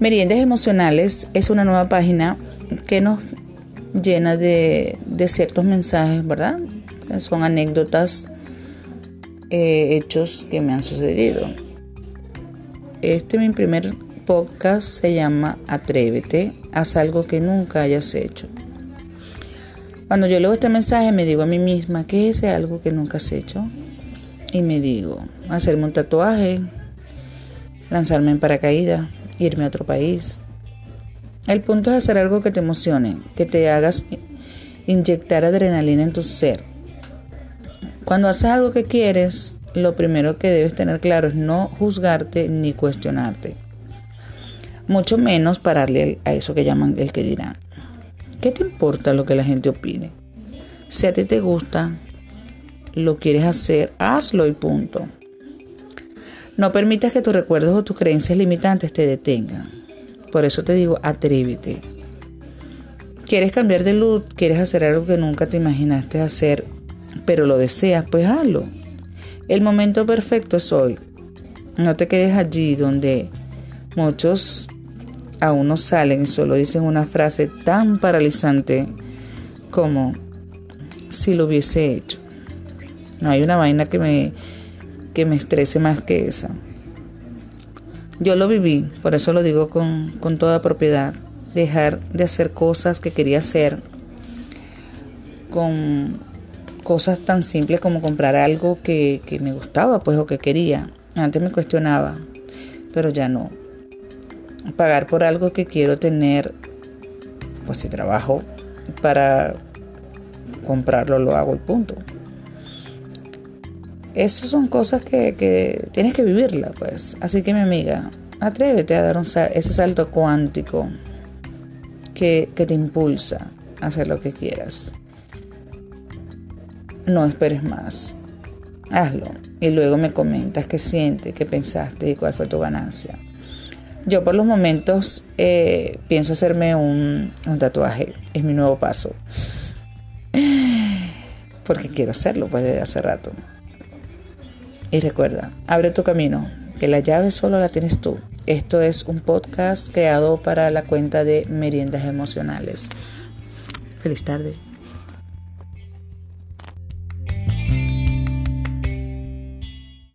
Meriendas Emocionales es una nueva página que nos llena de, ciertos mensajes, ¿verdad? Son anécdotas, eh, hechos que me han sucedido. Este mi primer podcast se llama Atrévete, haz algo que nunca hayas hecho. Cuando yo leo este mensaje me digo a mí misma, ¿qué es algo que nunca has hecho? Y me digo, hacerme un tatuaje, lanzarme en paracaídas, irme a otro país. El punto es hacer algo que te emocione, que te hagas inyectar adrenalina en tu ser. Cuando haces algo que quieres, lo primero que debes tener claro es no juzgarte ni cuestionarte. Mucho menos pararle a eso que llaman el que dirán. ¿Qué te importa lo que la gente opine? Si a ti te gusta, lo quieres hacer, hazlo y punto. No permitas que tus recuerdos o tus creencias limitantes te detengan. Por eso te digo, atrévete. ¿Quieres cambiar de luz? ¿Quieres hacer algo que nunca te imaginaste hacer, pero lo deseas? Pues hazlo. El momento perfecto es hoy. No te quedes allí donde muchos aún no salen y solo dicen una frase tan paralizante como si lo hubiese hecho. No hay una vaina que me que me estrese más que esa. Yo lo viví, por eso lo digo con, toda propiedad. Dejar de hacer cosas que quería hacer con cosas tan simples como comprar algo que, que me gustaba, pues, o que quería. Antes me cuestionaba, pero ya no. Pagar por algo que quiero tener, pues si trabajo para comprarlo, lo hago y punto. Esas son cosas que, tienes que vivirla, pues. Así que mi amiga, atrévete a dar ese salto cuántico que, que te impulsa a hacer lo que quieras. No esperes más. Hazlo y luego me comentas qué sientes, qué pensaste y cuál fue tu ganancia. Yo por los momentos eh, pienso hacerme un, un, tatuaje, es mi nuevo paso. Porque quiero hacerlo pues desde hace rato. Y recuerda, abre tu camino, que la llave solo la tienes tú. Esto es un podcast creado para la cuenta de Meriendas Emocionales. Feliz tarde.